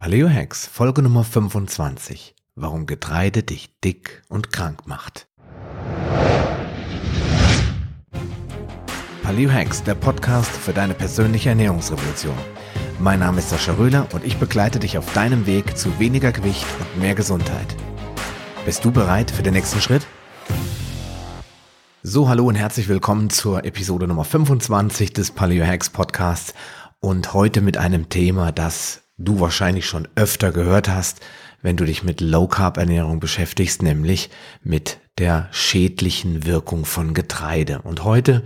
Paleo Hacks, Folge Nummer 25. Warum Getreide dich dick und krank macht. Paleo Hacks, der Podcast für deine persönliche Ernährungsrevolution. Mein Name ist Sascha Röhler und ich begleite dich auf deinem Weg zu weniger Gewicht und mehr Gesundheit. Bist du bereit für den nächsten Schritt? So, hallo und herzlich willkommen zur Episode Nummer 25 des Paleo Hacks Podcasts und heute mit einem Thema, das du wahrscheinlich schon öfter gehört hast, wenn du dich mit Low Carb Ernährung beschäftigst, nämlich mit der schädlichen Wirkung von Getreide. Und heute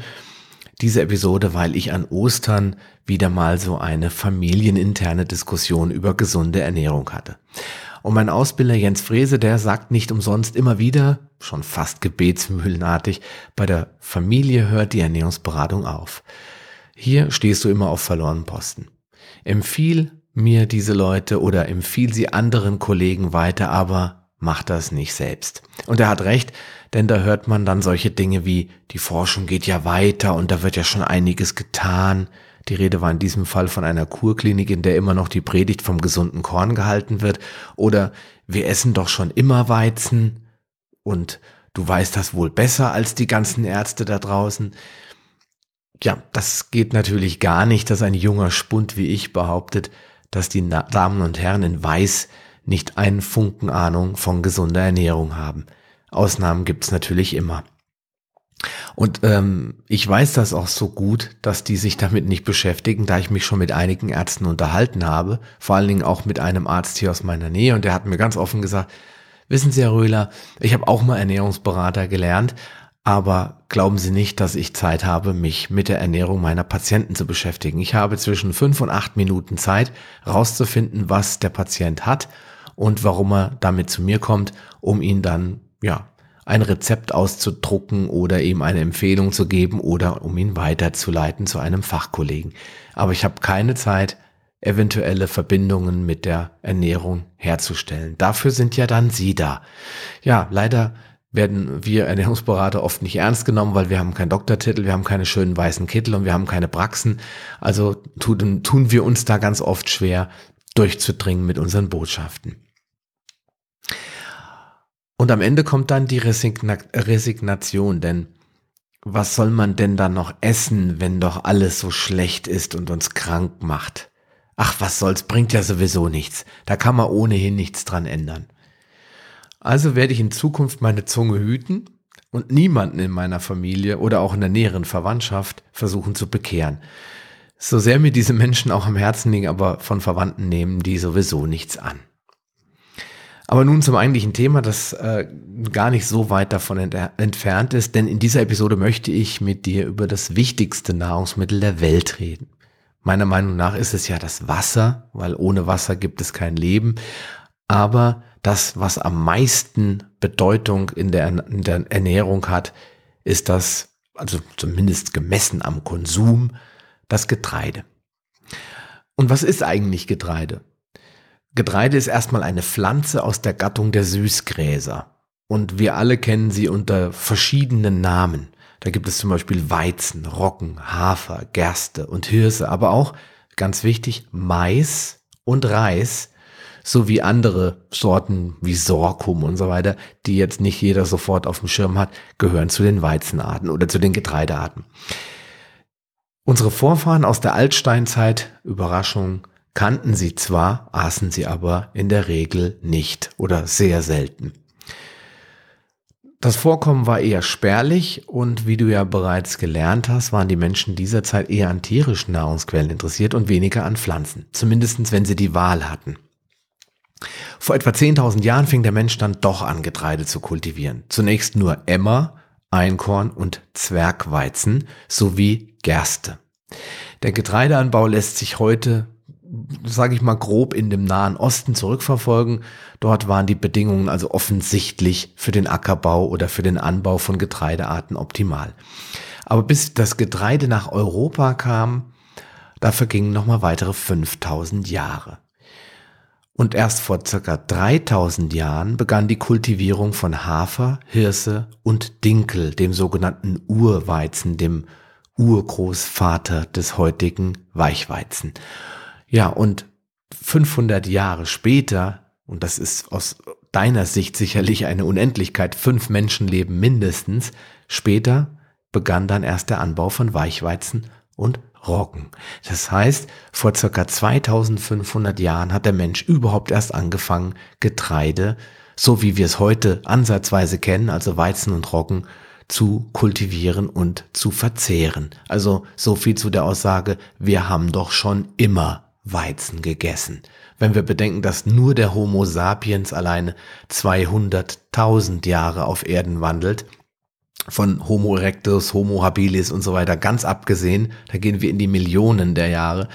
diese Episode, weil ich an Ostern wieder mal so eine familieninterne Diskussion über gesunde Ernährung hatte. Und mein Ausbilder Jens Frese, der sagt nicht umsonst immer wieder, schon fast gebetsmühlenartig, bei der Familie hört die Ernährungsberatung auf. Hier stehst du immer auf verlorenen Posten. Empfiehl mir diese Leute oder empfiehl sie anderen Kollegen weiter, aber mach das nicht selbst. Und er hat recht, denn da hört man dann solche Dinge wie, die Forschung geht ja weiter und da wird ja schon einiges getan. Die Rede war in diesem Fall von einer Kurklinik, in der immer noch die Predigt vom gesunden Korn gehalten wird. Oder wir essen doch schon immer Weizen und du weißt das wohl besser als die ganzen Ärzte da draußen. Ja, das geht natürlich gar nicht, dass ein junger Spund wie ich behauptet, dass die Damen und Herren in Weiß nicht einen Funken Ahnung von gesunder Ernährung haben. Ausnahmen gibt's natürlich immer. Und ähm, ich weiß das auch so gut, dass die sich damit nicht beschäftigen, da ich mich schon mit einigen Ärzten unterhalten habe, vor allen Dingen auch mit einem Arzt hier aus meiner Nähe und der hat mir ganz offen gesagt, wissen Sie, Herr Röhler, ich habe auch mal Ernährungsberater gelernt, aber glauben Sie nicht, dass ich Zeit habe, mich mit der Ernährung meiner Patienten zu beschäftigen. Ich habe zwischen fünf und acht Minuten Zeit, rauszufinden, was der Patient hat und warum er damit zu mir kommt, um ihn dann, ja, ein Rezept auszudrucken oder ihm eine Empfehlung zu geben oder um ihn weiterzuleiten zu einem Fachkollegen. Aber ich habe keine Zeit, eventuelle Verbindungen mit der Ernährung herzustellen. Dafür sind ja dann Sie da. Ja, leider werden wir Ernährungsberater oft nicht ernst genommen, weil wir haben keinen Doktortitel, wir haben keine schönen weißen Kittel und wir haben keine Praxen. Also tun, tun wir uns da ganz oft schwer, durchzudringen mit unseren Botschaften. Und am Ende kommt dann die Resigna Resignation, denn was soll man denn dann noch essen, wenn doch alles so schlecht ist und uns krank macht? Ach, was soll's, bringt ja sowieso nichts. Da kann man ohnehin nichts dran ändern. Also werde ich in Zukunft meine Zunge hüten und niemanden in meiner Familie oder auch in der näheren Verwandtschaft versuchen zu bekehren. So sehr mir diese Menschen auch am Herzen liegen, aber von Verwandten nehmen die sowieso nichts an. Aber nun zum eigentlichen Thema, das äh, gar nicht so weit davon ent entfernt ist, denn in dieser Episode möchte ich mit dir über das wichtigste Nahrungsmittel der Welt reden. Meiner Meinung nach ist es ja das Wasser, weil ohne Wasser gibt es kein Leben. Aber das, was am meisten Bedeutung in der, in der Ernährung hat, ist das, also zumindest gemessen am Konsum, das Getreide. Und was ist eigentlich Getreide? Getreide ist erstmal eine Pflanze aus der Gattung der Süßgräser. Und wir alle kennen sie unter verschiedenen Namen. Da gibt es zum Beispiel Weizen, Roggen, Hafer, Gerste und Hirse, aber auch, ganz wichtig, Mais und Reis, sowie andere Sorten wie Sorghum und so weiter, die jetzt nicht jeder sofort auf dem Schirm hat, gehören zu den Weizenarten oder zu den Getreidearten. Unsere Vorfahren aus der Altsteinzeit, Überraschung, kannten sie zwar, aßen sie aber in der Regel nicht oder sehr selten. Das Vorkommen war eher spärlich und wie du ja bereits gelernt hast, waren die Menschen dieser Zeit eher an tierischen Nahrungsquellen interessiert und weniger an Pflanzen, zumindest wenn sie die Wahl hatten. Vor etwa 10.000 Jahren fing der Mensch dann doch an, Getreide zu kultivieren. Zunächst nur Emmer, Einkorn und Zwergweizen sowie Gerste. Der Getreideanbau lässt sich heute, sage ich mal grob, in dem Nahen Osten zurückverfolgen. Dort waren die Bedingungen also offensichtlich für den Ackerbau oder für den Anbau von Getreidearten optimal. Aber bis das Getreide nach Europa kam, da vergingen nochmal weitere 5000 Jahre. Und erst vor circa 3000 Jahren begann die Kultivierung von Hafer, Hirse und Dinkel, dem sogenannten Urweizen, dem Urgroßvater des heutigen Weichweizen. Ja, und 500 Jahre später, und das ist aus deiner Sicht sicherlich eine Unendlichkeit, fünf Menschenleben mindestens, später begann dann erst der Anbau von Weichweizen und Roggen. Das heißt, vor circa 2500 Jahren hat der Mensch überhaupt erst angefangen, Getreide, so wie wir es heute ansatzweise kennen, also Weizen und Roggen, zu kultivieren und zu verzehren. Also so viel zu der Aussage, wir haben doch schon immer Weizen gegessen. Wenn wir bedenken, dass nur der Homo sapiens alleine 200.000 Jahre auf Erden wandelt, von Homo erectus, Homo habilis und so weiter ganz abgesehen, da gehen wir in die Millionen der Jahre,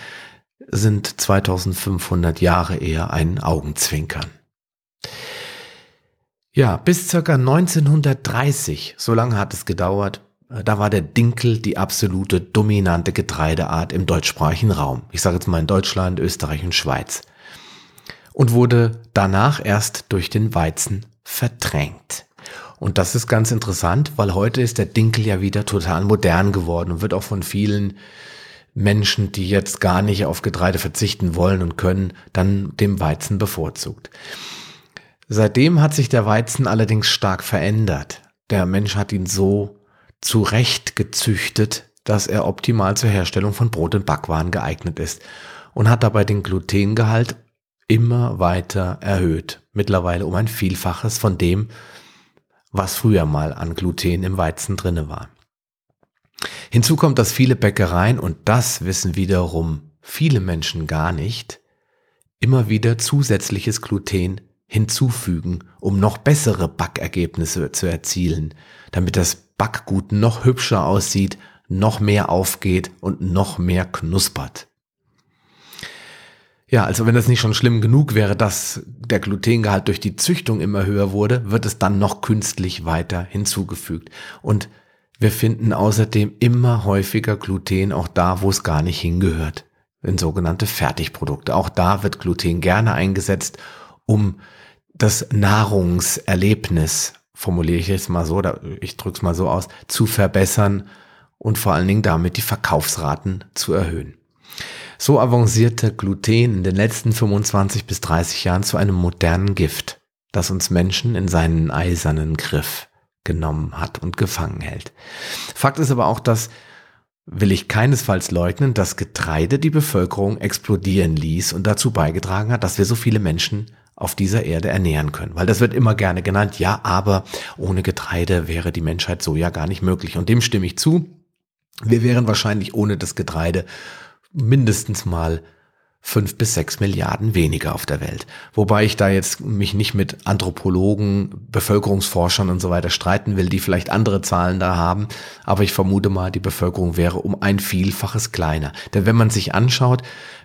sind 2500 Jahre eher ein Augenzwinkern. Ja, bis circa 1930, so lange hat es gedauert, äh, da war der Dinkel die absolute dominante Getreideart im deutschsprachigen Raum. Ich sage jetzt mal in Deutschland, Österreich und Schweiz. Und wurde danach erst durch den Weizen verdrängt. Und das ist ganz interessant, weil heute ist der Dinkel ja wieder total modern geworden und wird auch von vielen Menschen, die jetzt gar nicht auf Getreide verzichten wollen und können, dann dem Weizen bevorzugt. Seitdem hat sich der Weizen allerdings stark verändert. Der Mensch hat ihn so zurecht gezüchtet, dass er optimal zur Herstellung von Brot und Backwaren geeignet ist und hat dabei den Glutengehalt immer weiter erhöht. Mittlerweile um ein Vielfaches von dem, was früher mal an Gluten im Weizen drinne war. Hinzu kommt, dass viele Bäckereien, und das wissen wiederum viele Menschen gar nicht, immer wieder zusätzliches Gluten hinzufügen, um noch bessere Backergebnisse zu erzielen, damit das Backgut noch hübscher aussieht, noch mehr aufgeht und noch mehr knuspert. Ja, also wenn das nicht schon schlimm genug wäre, dass der Glutengehalt durch die Züchtung immer höher wurde, wird es dann noch künstlich weiter hinzugefügt. Und wir finden außerdem immer häufiger Gluten auch da, wo es gar nicht hingehört, in sogenannte Fertigprodukte. Auch da wird Gluten gerne eingesetzt, um das Nahrungserlebnis, formuliere ich jetzt mal so, oder ich drücke es mal so aus, zu verbessern und vor allen Dingen damit die Verkaufsraten zu erhöhen. So avancierte Gluten in den letzten 25 bis 30 Jahren zu einem modernen Gift, das uns Menschen in seinen eisernen Griff genommen hat und gefangen hält. Fakt ist aber auch, dass will ich keinesfalls leugnen, dass Getreide die Bevölkerung explodieren ließ und dazu beigetragen hat, dass wir so viele Menschen auf dieser Erde ernähren können. Weil das wird immer gerne genannt, ja, aber ohne Getreide wäre die Menschheit so ja gar nicht möglich. Und dem stimme ich zu. Wir wären wahrscheinlich ohne das Getreide mindestens mal fünf bis sechs Milliarden weniger auf der Welt. Wobei ich da jetzt mich nicht mit Anthropologen, Bevölkerungsforschern und so weiter streiten will, die vielleicht andere Zahlen da haben. Aber ich vermute mal, die Bevölkerung wäre um ein Vielfaches kleiner. Denn wenn man sich anschaut,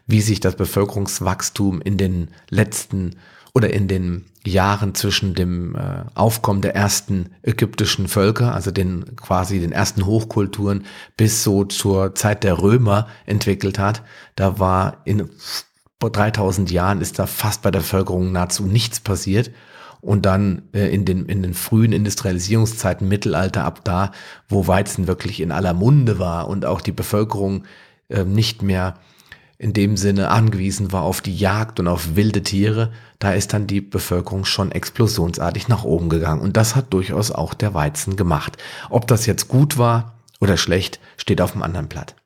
wie sich das Bevölkerungswachstum in den letzten oder in den Jahren zwischen dem äh, Aufkommen der ersten ägyptischen Völker, also den quasi den ersten Hochkulturen, bis so zur Zeit der Römer entwickelt hat. Da war in 3000 Jahren ist da fast bei der Bevölkerung nahezu nichts passiert. Und dann äh, in, den, in den frühen Industrialisierungszeiten, Mittelalter, ab da, wo Weizen wirklich in aller Munde war und auch die Bevölkerung äh, nicht mehr in dem Sinne angewiesen war auf die Jagd und auf wilde Tiere, da ist dann die Bevölkerung schon explosionsartig nach oben gegangen. Und das hat durchaus auch der Weizen gemacht. Ob das jetzt gut war oder schlecht, steht auf dem anderen Blatt.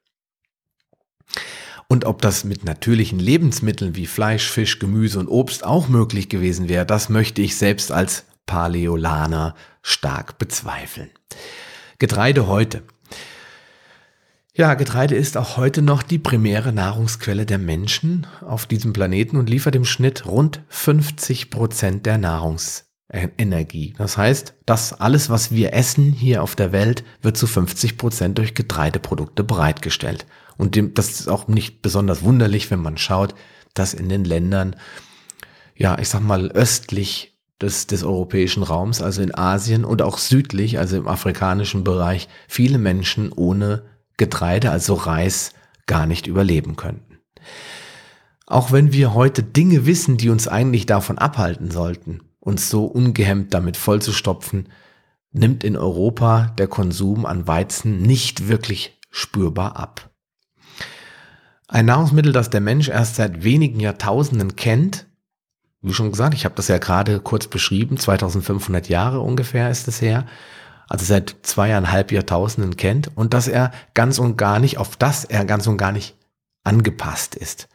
Und ob das mit natürlichen Lebensmitteln wie Fleisch, Fisch, Gemüse und Obst auch möglich gewesen wäre, das möchte ich selbst als Paläolaner stark bezweifeln. Getreide heute. Ja, Getreide ist auch heute noch die primäre Nahrungsquelle der Menschen auf diesem Planeten und liefert im Schnitt rund 50 Prozent der Nahrungsenergie. Das heißt, dass alles, was wir essen hier auf der Welt, wird zu 50 Prozent durch Getreideprodukte bereitgestellt. Und das ist auch nicht besonders wunderlich, wenn man schaut, dass in den Ländern, ja, ich sag mal, östlich des, des europäischen Raums, also in Asien und auch südlich, also im afrikanischen Bereich, viele Menschen ohne Getreide, also Reis, gar nicht überleben könnten. Auch wenn wir heute Dinge wissen, die uns eigentlich davon abhalten sollten, uns so ungehemmt damit vollzustopfen, nimmt in Europa der Konsum an Weizen nicht wirklich spürbar ab. Ein Nahrungsmittel, das der Mensch erst seit wenigen Jahrtausenden kennt. Wie schon gesagt, ich habe das ja gerade kurz beschrieben, 2500 Jahre ungefähr ist es her. Also seit zweieinhalb Jahrtausenden kennt und dass er ganz und gar nicht, auf das er ganz und gar nicht angepasst ist.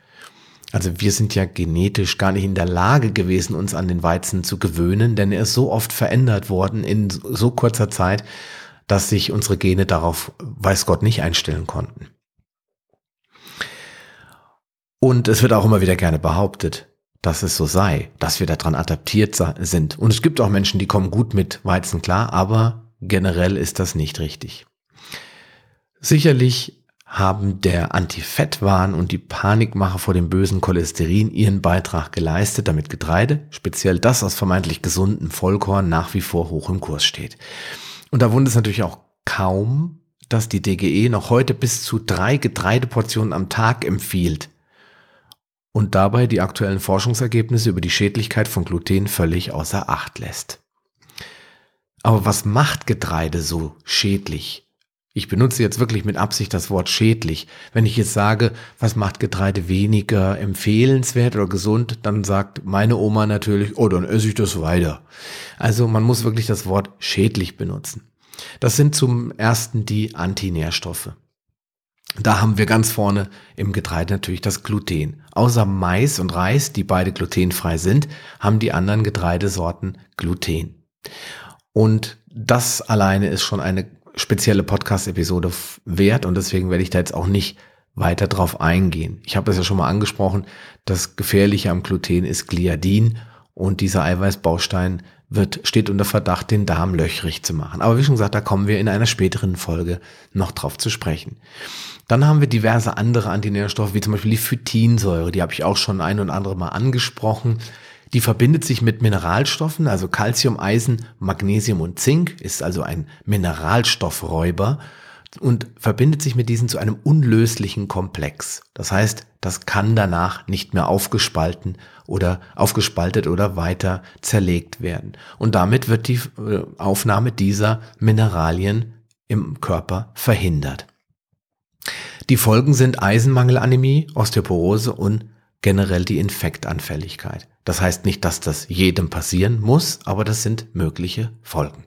Also wir sind ja genetisch gar nicht in der Lage gewesen, uns an den Weizen zu gewöhnen, denn er ist so oft verändert worden in so kurzer Zeit, dass sich unsere Gene darauf, weiß Gott, nicht einstellen konnten. Und es wird auch immer wieder gerne behauptet, dass es so sei, dass wir daran adaptiert sind. Und es gibt auch Menschen, die kommen gut mit Weizen klar, aber generell ist das nicht richtig. Sicherlich haben der Antifettwahn und die Panikmache vor dem bösen Cholesterin ihren Beitrag geleistet, damit Getreide, speziell das aus vermeintlich gesundem Vollkorn, nach wie vor hoch im Kurs steht. Und da wundert es natürlich auch kaum, dass die DGE noch heute bis zu drei Getreideportionen am Tag empfiehlt und dabei die aktuellen Forschungsergebnisse über die Schädlichkeit von Gluten völlig außer Acht lässt. Aber was macht Getreide so schädlich? Ich benutze jetzt wirklich mit Absicht das Wort schädlich. Wenn ich jetzt sage, was macht Getreide weniger empfehlenswert oder gesund, dann sagt meine Oma natürlich, oh, dann esse ich das weiter. Also man muss wirklich das Wort schädlich benutzen. Das sind zum ersten die Antinährstoffe. Da haben wir ganz vorne im Getreide natürlich das Gluten. Außer Mais und Reis, die beide glutenfrei sind, haben die anderen Getreidesorten Gluten. Und das alleine ist schon eine spezielle Podcast-Episode wert und deswegen werde ich da jetzt auch nicht weiter drauf eingehen. Ich habe es ja schon mal angesprochen, das Gefährliche am Gluten ist Gliadin und dieser Eiweißbaustein wird, steht unter Verdacht, den Darm löchrig zu machen. Aber wie schon gesagt, da kommen wir in einer späteren Folge noch drauf zu sprechen. Dann haben wir diverse andere Antinährstoffe, wie zum Beispiel die Phytinsäure, die habe ich auch schon ein und andere Mal angesprochen. Die verbindet sich mit Mineralstoffen, also Calcium, Eisen, Magnesium und Zink, ist also ein Mineralstoffräuber und verbindet sich mit diesen zu einem unlöslichen Komplex. Das heißt, das kann danach nicht mehr aufgespalten oder aufgespaltet oder weiter zerlegt werden. Und damit wird die äh, Aufnahme dieser Mineralien im Körper verhindert. Die Folgen sind Eisenmangelanämie, Osteoporose und generell die Infektanfälligkeit. Das heißt nicht, dass das jedem passieren muss, aber das sind mögliche Folgen.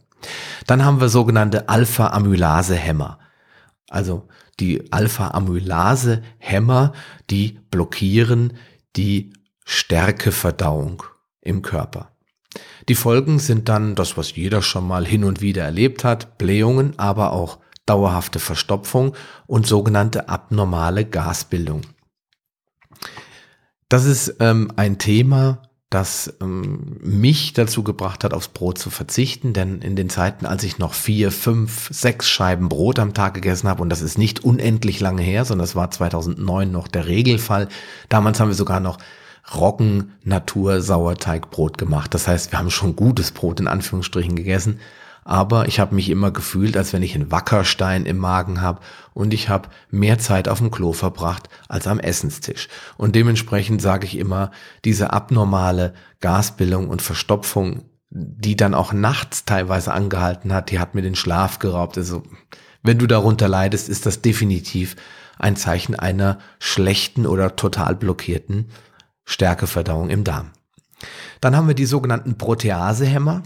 Dann haben wir sogenannte Alpha-Amylase-Hämmer. Also die Alpha-Amylase-Hämmer, die blockieren die Stärkeverdauung im Körper. Die Folgen sind dann das, was jeder schon mal hin und wieder erlebt hat, Blähungen, aber auch dauerhafte Verstopfung und sogenannte abnormale Gasbildung. Das ist ähm, ein Thema, das ähm, mich dazu gebracht hat, aufs Brot zu verzichten, denn in den Zeiten, als ich noch vier, fünf, sechs Scheiben Brot am Tag gegessen habe, und das ist nicht unendlich lange her, sondern das war 2009 noch der Regelfall, damals haben wir sogar noch Roggen Natur Sauerteigbrot gemacht. Das heißt, wir haben schon gutes Brot in Anführungsstrichen gegessen, aber ich habe mich immer gefühlt, als wenn ich einen Wackerstein im Magen habe und ich habe mehr Zeit auf dem Klo verbracht als am Essenstisch. Und dementsprechend sage ich immer, diese abnormale Gasbildung und Verstopfung, die dann auch nachts teilweise angehalten hat, die hat mir den Schlaf geraubt. Also wenn du darunter leidest, ist das definitiv ein Zeichen einer schlechten oder total blockierten Stärkeverdauung im Darm. Dann haben wir die sogenannten Proteasehämmer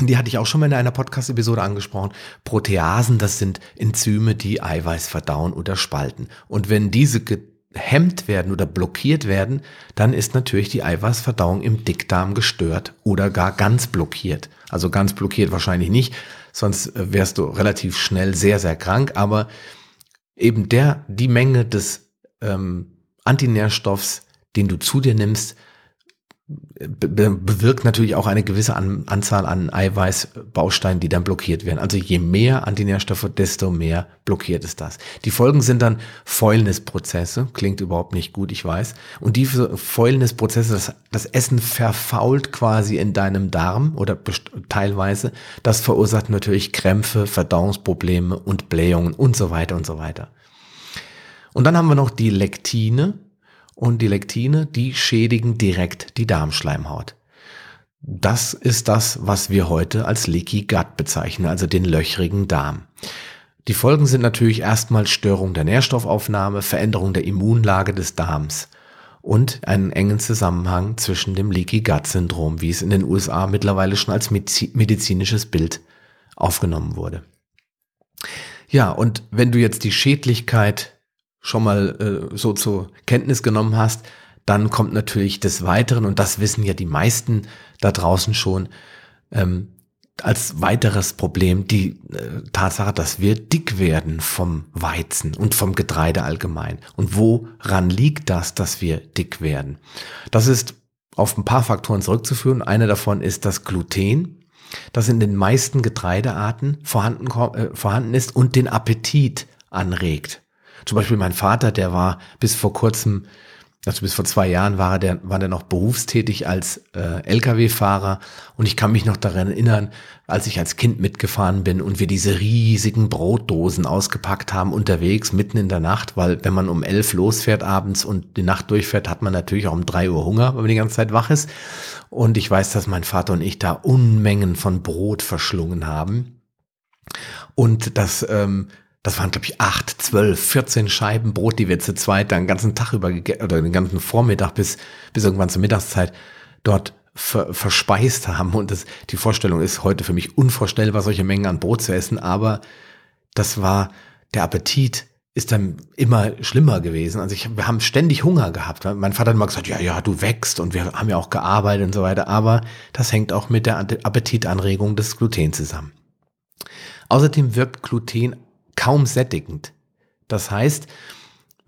die hatte ich auch schon mal in einer Podcast-Episode angesprochen. Proteasen, das sind Enzyme, die Eiweiß verdauen oder spalten. Und wenn diese gehemmt werden oder blockiert werden, dann ist natürlich die Eiweißverdauung im Dickdarm gestört oder gar ganz blockiert. Also ganz blockiert wahrscheinlich nicht, sonst äh, wärst du relativ schnell sehr, sehr krank. Aber eben der, die Menge des ähm, Antinährstoffs, den du zu dir nimmst, bewirkt natürlich auch eine gewisse Anzahl an Eiweißbausteinen, die dann blockiert werden. Also je mehr Antinährstoffe, desto mehr blockiert es das. Die Folgen sind dann Fäulnisprozesse. Klingt überhaupt nicht gut, ich weiß. Und diese Fäulnisprozesse, das, das Essen verfault quasi in deinem Darm oder teilweise. Das verursacht natürlich Krämpfe, Verdauungsprobleme und Blähungen und so weiter und so weiter. Und dann haben wir noch die Lektine und die Lektine, die schädigen direkt die Darmschleimhaut. Das ist das, was wir heute als Leaky Gut bezeichnen, also den löchrigen Darm. Die Folgen sind natürlich erstmal Störung der Nährstoffaufnahme, Veränderung der Immunlage des Darms und einen engen Zusammenhang zwischen dem Leaky Gut Syndrom, wie es in den USA mittlerweile schon als medizinisches Bild aufgenommen wurde. Ja, und wenn du jetzt die Schädlichkeit schon mal äh, so zur Kenntnis genommen hast, dann kommt natürlich des Weiteren, und das wissen ja die meisten da draußen schon, ähm, als weiteres Problem die äh, Tatsache, dass wir dick werden vom Weizen und vom Getreide allgemein. Und woran liegt das, dass wir dick werden? Das ist auf ein paar Faktoren zurückzuführen. Eine davon ist das Gluten, das in den meisten Getreidearten vorhanden, äh, vorhanden ist und den Appetit anregt. Zum Beispiel mein Vater, der war bis vor kurzem also bis vor zwei Jahren war der, war der noch berufstätig als äh, Lkw-Fahrer und ich kann mich noch daran erinnern, als ich als Kind mitgefahren bin und wir diese riesigen Brotdosen ausgepackt haben unterwegs mitten in der Nacht, weil wenn man um elf losfährt abends und die Nacht durchfährt, hat man natürlich auch um drei Uhr Hunger, wenn man die ganze Zeit wach ist. Und ich weiß, dass mein Vater und ich da Unmengen von Brot verschlungen haben. Und das ähm, das waren, glaube ich, acht, zwölf, vierzehn Scheiben Brot, die wir zu zweit den ganzen Tag über oder den ganzen Vormittag bis, bis irgendwann zur Mittagszeit dort ver verspeist haben. Und das, die Vorstellung ist heute für mich unvorstellbar, solche Mengen an Brot zu essen. Aber das war, der Appetit ist dann immer schlimmer gewesen. Also ich, wir haben ständig Hunger gehabt. Mein Vater hat immer gesagt, ja, ja, du wächst und wir haben ja auch gearbeitet und so weiter. Aber das hängt auch mit der Appetitanregung des Gluten zusammen. Außerdem wirkt Gluten kaum sättigend. Das heißt,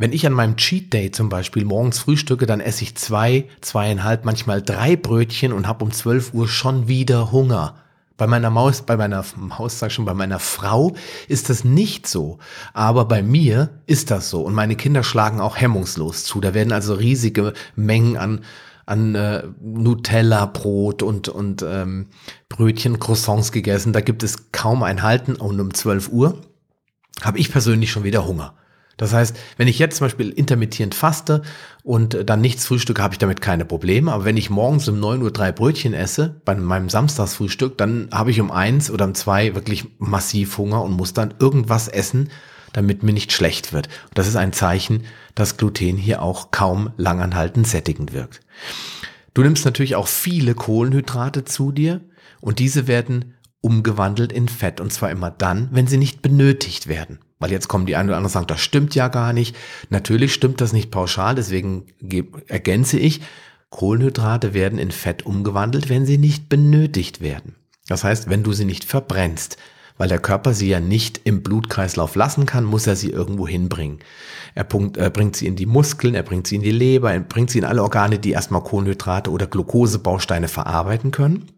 wenn ich an meinem Cheat Day zum Beispiel morgens frühstücke, dann esse ich zwei, zweieinhalb, manchmal drei Brötchen und habe um 12 Uhr schon wieder Hunger. Bei meiner Maus, bei meiner Maus, sag schon, bei meiner Frau ist das nicht so. Aber bei mir ist das so. Und meine Kinder schlagen auch hemmungslos zu. Da werden also riesige Mengen an, an äh, Nutella-Brot und, und ähm, Brötchen, Croissants gegessen. Da gibt es kaum ein Halten. Und um 12 Uhr habe ich persönlich schon wieder Hunger. Das heißt, wenn ich jetzt zum Beispiel intermittierend faste und dann nichts frühstücke, habe ich damit keine Probleme. Aber wenn ich morgens um 9 Uhr drei Brötchen esse, bei meinem Samstagsfrühstück, dann habe ich um eins oder um zwei wirklich massiv Hunger und muss dann irgendwas essen, damit mir nicht schlecht wird. Und das ist ein Zeichen, dass Gluten hier auch kaum langanhaltend sättigend wirkt. Du nimmst natürlich auch viele Kohlenhydrate zu dir und diese werden umgewandelt in Fett. Und zwar immer dann, wenn sie nicht benötigt werden. Weil jetzt kommen die einen oder anderen und sagen, das stimmt ja gar nicht. Natürlich stimmt das nicht pauschal, deswegen ergänze ich, Kohlenhydrate werden in Fett umgewandelt, wenn sie nicht benötigt werden. Das heißt, wenn du sie nicht verbrennst, weil der Körper sie ja nicht im Blutkreislauf lassen kann, muss er sie irgendwo hinbringen. Er, er bringt sie in die Muskeln, er bringt sie in die Leber, er bringt sie in alle Organe, die erstmal Kohlenhydrate oder Glukosebausteine verarbeiten können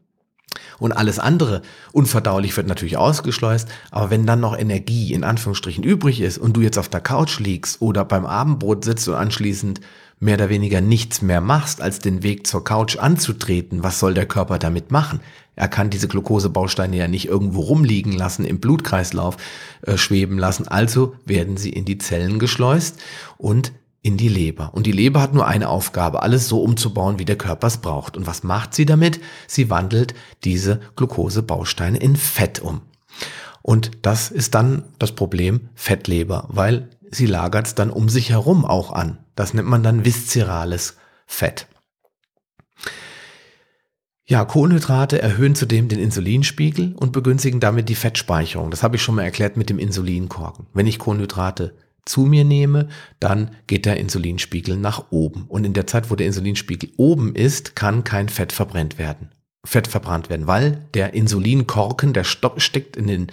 und alles andere unverdaulich wird natürlich ausgeschleust, aber wenn dann noch Energie in Anführungsstrichen übrig ist und du jetzt auf der Couch liegst oder beim Abendbrot sitzt und anschließend mehr oder weniger nichts mehr machst, als den Weg zur Couch anzutreten, was soll der Körper damit machen? Er kann diese Glukosebausteine ja nicht irgendwo rumliegen lassen, im Blutkreislauf äh, schweben lassen, also werden sie in die Zellen geschleust und in die Leber. Und die Leber hat nur eine Aufgabe, alles so umzubauen, wie der Körper es braucht. Und was macht sie damit? Sie wandelt diese Glukosebausteine in Fett um. Und das ist dann das Problem Fettleber, weil sie lagert es dann um sich herum auch an. Das nennt man dann viszerales Fett. Ja, Kohlenhydrate erhöhen zudem den Insulinspiegel und begünstigen damit die Fettspeicherung. Das habe ich schon mal erklärt mit dem Insulinkorken. Wenn ich Kohlenhydrate zu mir nehme, dann geht der Insulinspiegel nach oben. Und in der Zeit, wo der Insulinspiegel oben ist, kann kein Fett verbrennt werden. Fett verbrannt werden, weil der Insulinkorken, der Stopp steckt in den,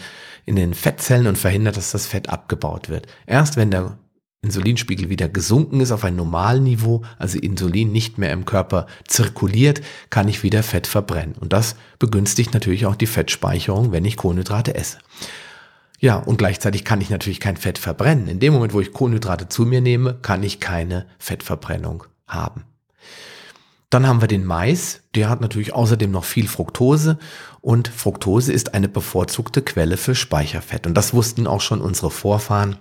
in den Fettzellen und verhindert, dass das Fett abgebaut wird. Erst wenn der Insulinspiegel wieder gesunken ist auf ein Normalniveau, also Insulin nicht mehr im Körper zirkuliert, kann ich wieder Fett verbrennen. Und das begünstigt natürlich auch die Fettspeicherung, wenn ich Kohlenhydrate esse. Ja, und gleichzeitig kann ich natürlich kein Fett verbrennen. In dem Moment, wo ich Kohlenhydrate zu mir nehme, kann ich keine Fettverbrennung haben. Dann haben wir den Mais, der hat natürlich außerdem noch viel Fructose und Fructose ist eine bevorzugte Quelle für Speicherfett. Und das wussten auch schon unsere Vorfahren.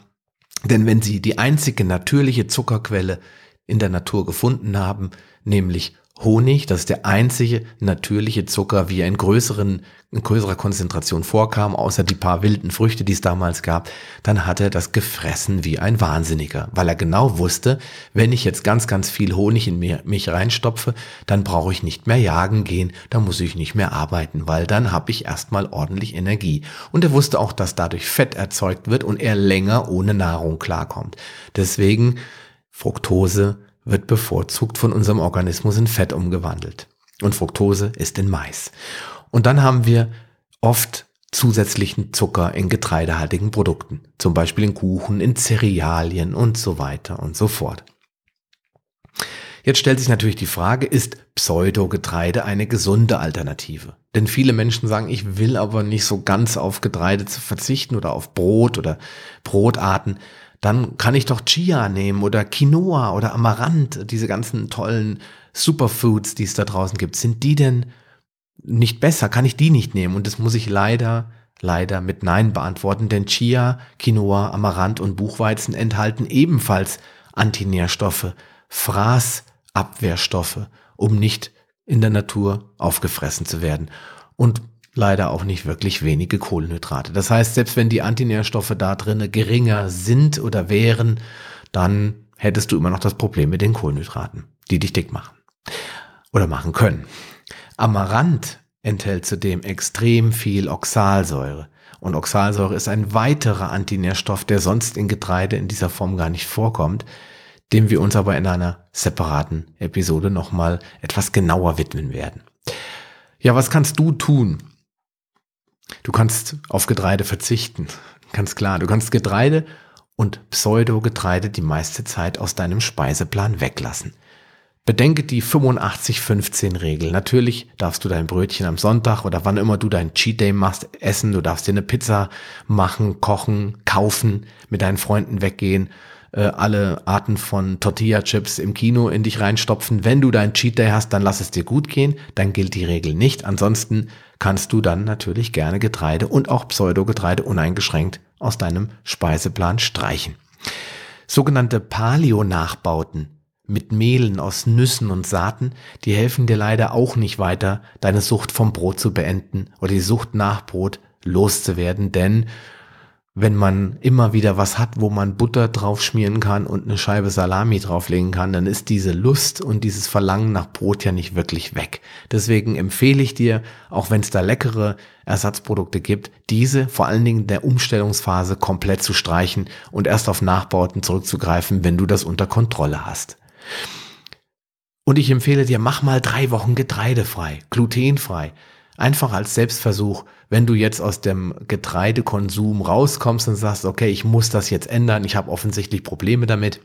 Denn wenn sie die einzige natürliche Zuckerquelle in der Natur gefunden haben, nämlich Honig, das ist der einzige natürliche Zucker, wie er in größeren, in größerer Konzentration vorkam, außer die paar wilden Früchte, die es damals gab, dann hat er das gefressen wie ein Wahnsinniger, weil er genau wusste, wenn ich jetzt ganz, ganz viel Honig in mich reinstopfe, dann brauche ich nicht mehr jagen gehen, dann muss ich nicht mehr arbeiten, weil dann habe ich erstmal ordentlich Energie. Und er wusste auch, dass dadurch Fett erzeugt wird und er länger ohne Nahrung klarkommt. Deswegen Fructose wird bevorzugt von unserem Organismus in Fett umgewandelt. Und Fructose ist in Mais. Und dann haben wir oft zusätzlichen Zucker in getreidehaltigen Produkten, zum Beispiel in Kuchen, in Cerealien und so weiter und so fort. Jetzt stellt sich natürlich die Frage, ist Pseudogetreide eine gesunde Alternative? Denn viele Menschen sagen, ich will aber nicht so ganz auf Getreide zu verzichten oder auf Brot oder Brotarten dann kann ich doch Chia nehmen oder Quinoa oder Amaranth, diese ganzen tollen Superfoods, die es da draußen gibt. Sind die denn nicht besser? Kann ich die nicht nehmen? Und das muss ich leider, leider mit Nein beantworten, denn Chia, Quinoa, Amaranth und Buchweizen enthalten ebenfalls Antinährstoffe, Fraßabwehrstoffe, um nicht in der Natur aufgefressen zu werden. Und leider auch nicht wirklich wenige Kohlenhydrate. Das heißt, selbst wenn die Antinährstoffe da drinnen geringer sind oder wären, dann hättest du immer noch das Problem mit den Kohlenhydraten, die dich dick machen oder machen können. Amaranth enthält zudem extrem viel Oxalsäure. Und Oxalsäure ist ein weiterer Antinährstoff, der sonst in Getreide in dieser Form gar nicht vorkommt, dem wir uns aber in einer separaten Episode nochmal etwas genauer widmen werden. Ja, was kannst du tun, Du kannst auf Getreide verzichten. Ganz klar. Du kannst Getreide und Pseudogetreide die meiste Zeit aus deinem Speiseplan weglassen. Bedenke die 85-15-Regel. Natürlich darfst du dein Brötchen am Sonntag oder wann immer du dein Cheat Day machst, essen. Du darfst dir eine Pizza machen, kochen, kaufen, mit deinen Freunden weggehen, äh, alle Arten von Tortilla-Chips im Kino in dich reinstopfen. Wenn du dein Cheat Day hast, dann lass es dir gut gehen. Dann gilt die Regel nicht. Ansonsten kannst du dann natürlich gerne Getreide und auch Pseudogetreide uneingeschränkt aus deinem Speiseplan streichen. Sogenannte Paleo-Nachbauten mit Mehlen aus Nüssen und Saaten, die helfen dir leider auch nicht weiter, deine Sucht vom Brot zu beenden oder die Sucht nach Brot loszuwerden, denn wenn man immer wieder was hat, wo man Butter drauf schmieren kann und eine Scheibe Salami drauflegen kann, dann ist diese Lust und dieses Verlangen nach Brot ja nicht wirklich weg. Deswegen empfehle ich dir, auch wenn es da leckere Ersatzprodukte gibt, diese vor allen Dingen in der Umstellungsphase komplett zu streichen und erst auf Nachbauten zurückzugreifen, wenn du das unter Kontrolle hast. Und ich empfehle dir, mach mal drei Wochen getreidefrei, glutenfrei. Einfach als Selbstversuch, wenn du jetzt aus dem Getreidekonsum rauskommst und sagst, okay, ich muss das jetzt ändern, ich habe offensichtlich Probleme damit,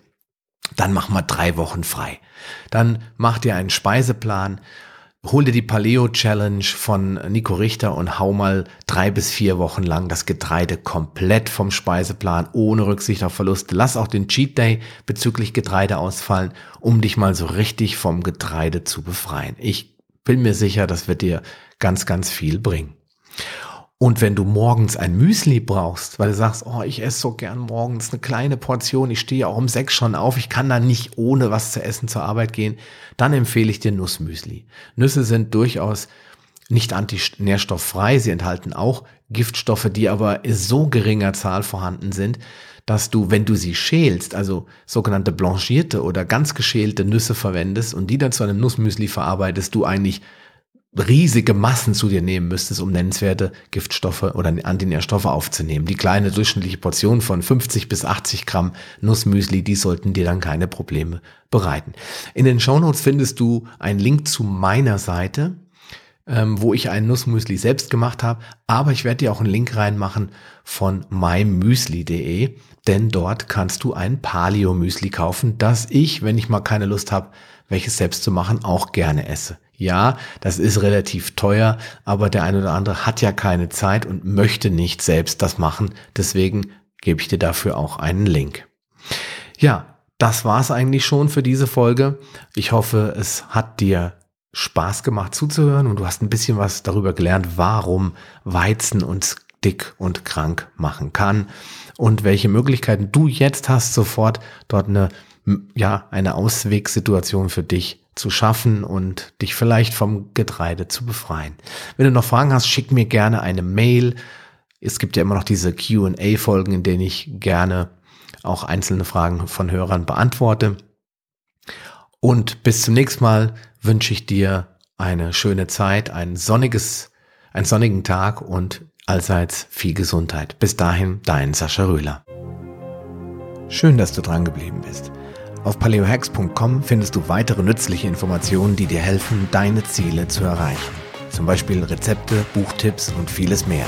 dann mach mal drei Wochen frei. Dann mach dir einen Speiseplan, hol dir die Paleo Challenge von Nico Richter und hau mal drei bis vier Wochen lang das Getreide komplett vom Speiseplan, ohne Rücksicht auf Verluste. Lass auch den Cheat Day bezüglich Getreide ausfallen, um dich mal so richtig vom Getreide zu befreien. Ich bin mir sicher, das wird dir ganz, ganz viel bringen. Und wenn du morgens ein Müsli brauchst, weil du sagst, oh, ich esse so gern morgens eine kleine Portion, ich stehe auch um sechs schon auf, ich kann da nicht ohne was zu essen zur Arbeit gehen, dann empfehle ich dir Nussmüsli. Nüsse sind durchaus nicht antinährstofffrei, sie enthalten auch Giftstoffe, die aber in so geringer Zahl vorhanden sind, dass du, wenn du sie schälst, also sogenannte blanchierte oder ganz geschälte Nüsse verwendest und die dann zu einem Nussmüsli verarbeitest, du eigentlich riesige Massen zu dir nehmen müsstest, um nennenswerte Giftstoffe oder Antinährstoffe aufzunehmen. Die kleine durchschnittliche Portion von 50 bis 80 Gramm Nussmüsli, die sollten dir dann keine Probleme bereiten. In den Shownotes findest du einen Link zu meiner Seite, ähm, wo ich einen Nussmüsli selbst gemacht habe, aber ich werde dir auch einen Link reinmachen von mymüsli.de, denn dort kannst du ein Paleo-Müsli kaufen, das ich, wenn ich mal keine Lust habe, welches selbst zu machen, auch gerne esse. Ja, das ist relativ teuer, aber der eine oder andere hat ja keine Zeit und möchte nicht selbst das machen. Deswegen gebe ich dir dafür auch einen Link. Ja, das war's eigentlich schon für diese Folge. Ich hoffe, es hat dir Spaß gemacht zuzuhören und du hast ein bisschen was darüber gelernt, warum Weizen uns dick und krank machen kann und welche Möglichkeiten du jetzt hast, sofort dort eine, ja, eine Auswegsituation für dich zu schaffen und dich vielleicht vom Getreide zu befreien. Wenn du noch Fragen hast, schick mir gerne eine Mail. Es gibt ja immer noch diese QA-Folgen, in denen ich gerne auch einzelne Fragen von Hörern beantworte. Und bis zum nächsten Mal wünsche ich dir eine schöne Zeit, ein sonniges, einen sonnigen Tag und allseits viel Gesundheit. Bis dahin, dein Sascha Röhler. Schön, dass du dran geblieben bist. Auf paleohacks.com findest du weitere nützliche Informationen, die dir helfen, deine Ziele zu erreichen. Zum Beispiel Rezepte, Buchtipps und vieles mehr.